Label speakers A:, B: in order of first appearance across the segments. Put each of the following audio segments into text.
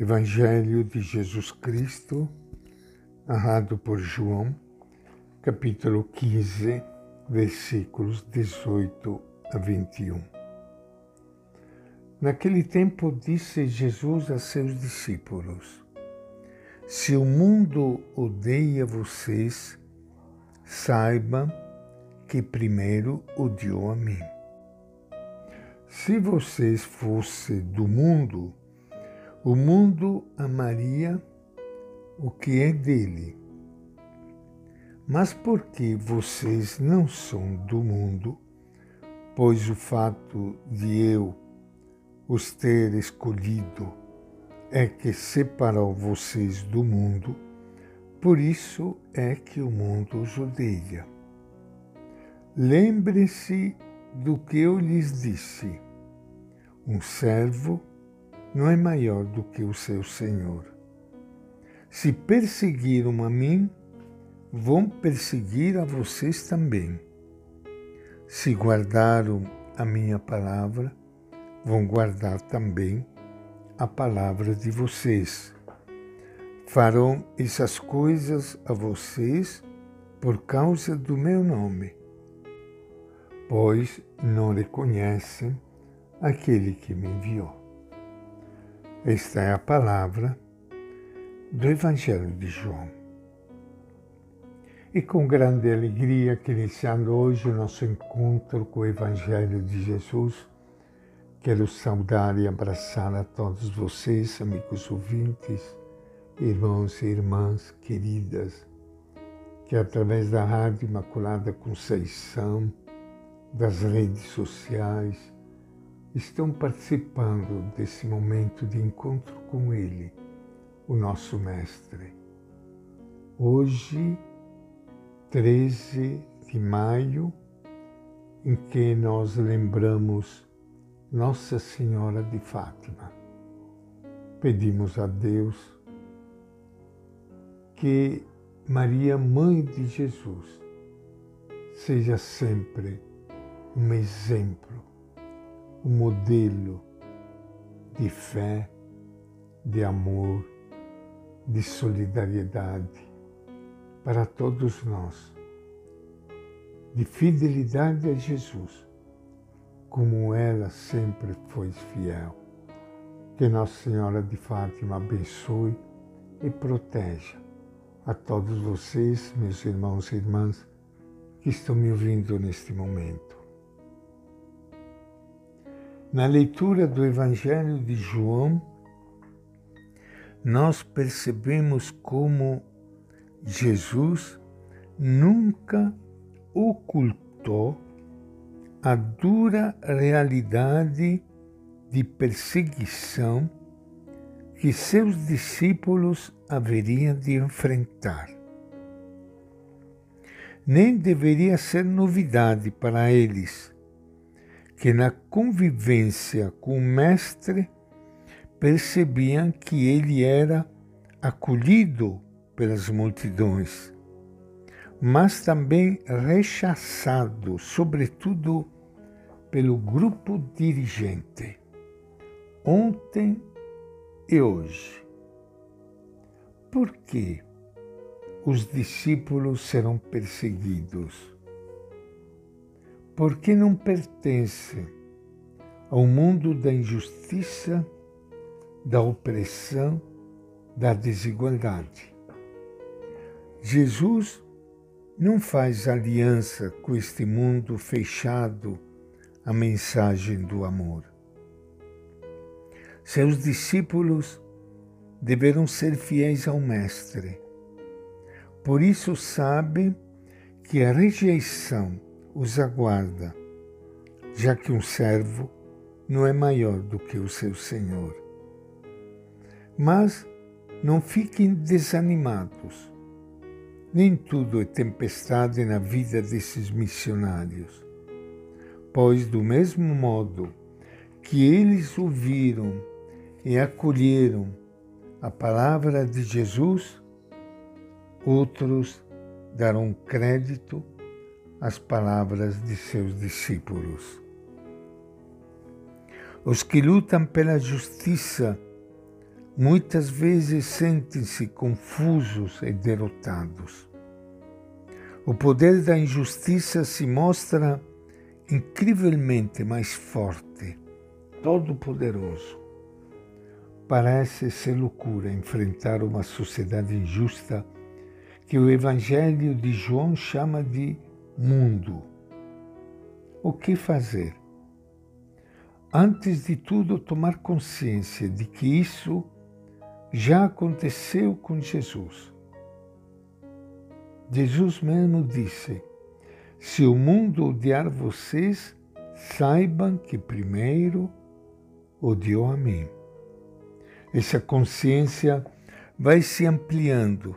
A: Evangelho de Jesus Cristo, narrado por João, capítulo 15, versículos 18 a 21. Naquele tempo disse Jesus a seus discípulos: Se o mundo odeia vocês, saiba que primeiro odiou a mim. Se vocês fossem do mundo, o mundo amaria o que é dele. Mas porque vocês não são do mundo, pois o fato de eu os ter escolhido é que separou vocês do mundo, por isso é que o mundo os odeia. Lembre-se do que eu lhes disse. Um servo não é maior do que o seu Senhor. Se perseguiram a mim, vão perseguir a vocês também. Se guardaram a minha palavra, vão guardar também a palavra de vocês. Farão essas coisas a vocês por causa do meu nome, pois não reconhecem aquele que me enviou. Esta é a palavra do Evangelho de João. E com grande alegria que iniciando hoje o nosso encontro com o Evangelho de Jesus, quero saudar e abraçar a todos vocês, amigos ouvintes, irmãos e irmãs queridas, que através da Rádio Imaculada Conceição, das redes sociais, estão participando desse momento de encontro com Ele, o nosso Mestre. Hoje, 13 de maio, em que nós lembramos Nossa Senhora de Fátima. Pedimos a Deus que Maria, Mãe de Jesus, seja sempre um exemplo um modelo de fé, de amor, de solidariedade para todos nós, de fidelidade a Jesus, como ela sempre foi fiel. Que Nossa Senhora de Fátima abençoe e proteja a todos vocês, meus irmãos e irmãs, que estão me ouvindo neste momento. Na leitura do Evangelho de João, nós percebemos como Jesus nunca ocultou a dura realidade de perseguição que seus discípulos haveriam de enfrentar. Nem deveria ser novidade para eles que na convivência com o Mestre percebiam que ele era acolhido pelas multidões, mas também rechaçado, sobretudo pelo grupo dirigente, ontem e hoje. Por que os discípulos serão perseguidos? Porque não pertence ao mundo da injustiça, da opressão, da desigualdade. Jesus não faz aliança com este mundo fechado à mensagem do amor. Seus discípulos deverão ser fiéis ao Mestre. Por isso sabe que a rejeição os aguarda, já que um servo não é maior do que o seu senhor. Mas não fiquem desanimados. Nem tudo é tempestade na vida desses missionários, pois, do mesmo modo que eles ouviram e acolheram a palavra de Jesus, outros darão crédito as palavras de seus discípulos. Os que lutam pela justiça muitas vezes sentem-se confusos e derrotados. O poder da injustiça se mostra incrivelmente mais forte, todo-poderoso. Parece ser loucura enfrentar uma sociedade injusta que o Evangelho de João chama de mundo. O que fazer? Antes de tudo, tomar consciência de que isso já aconteceu com Jesus. Jesus mesmo disse: Se o mundo odiar vocês, saibam que primeiro odiou a mim. Essa consciência vai se ampliando,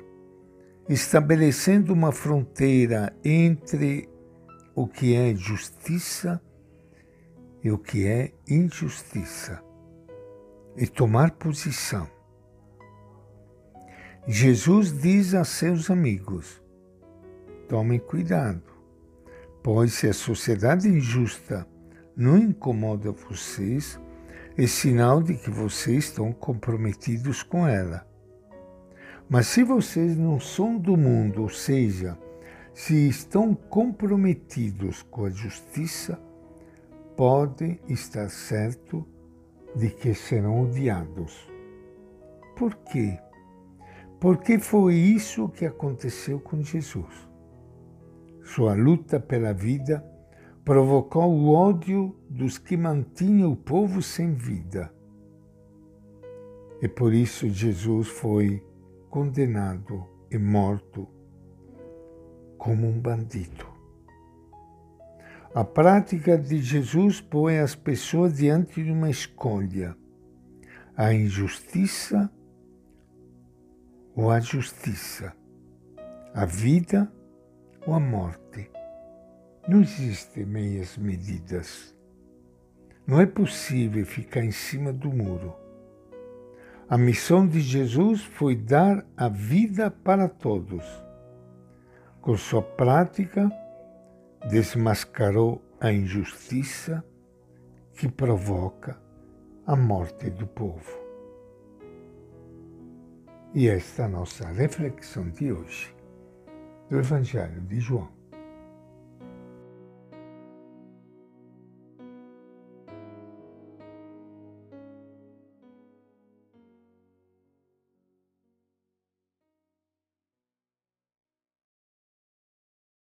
A: estabelecendo uma fronteira entre o que é justiça e o que é injustiça, e tomar posição. Jesus diz a seus amigos: tomem cuidado, pois se a sociedade injusta não incomoda vocês, é sinal de que vocês estão comprometidos com ela. Mas se vocês não são do mundo, ou seja, se estão comprometidos com a justiça, podem estar certo de que serão odiados. Por quê? Porque foi isso que aconteceu com Jesus. Sua luta pela vida provocou o ódio dos que mantinham o povo sem vida. E por isso Jesus foi condenado e morto como um bandido. A prática de Jesus põe as pessoas diante de uma escolha: a injustiça ou a justiça, a vida ou a morte. Não existem meias medidas. Não é possível ficar em cima do muro. A missão de Jesus foi dar a vida para todos. Com sua prática, desmascarou a injustiça que provoca a morte do povo. E esta é a nossa reflexão de hoje do Evangelho de João.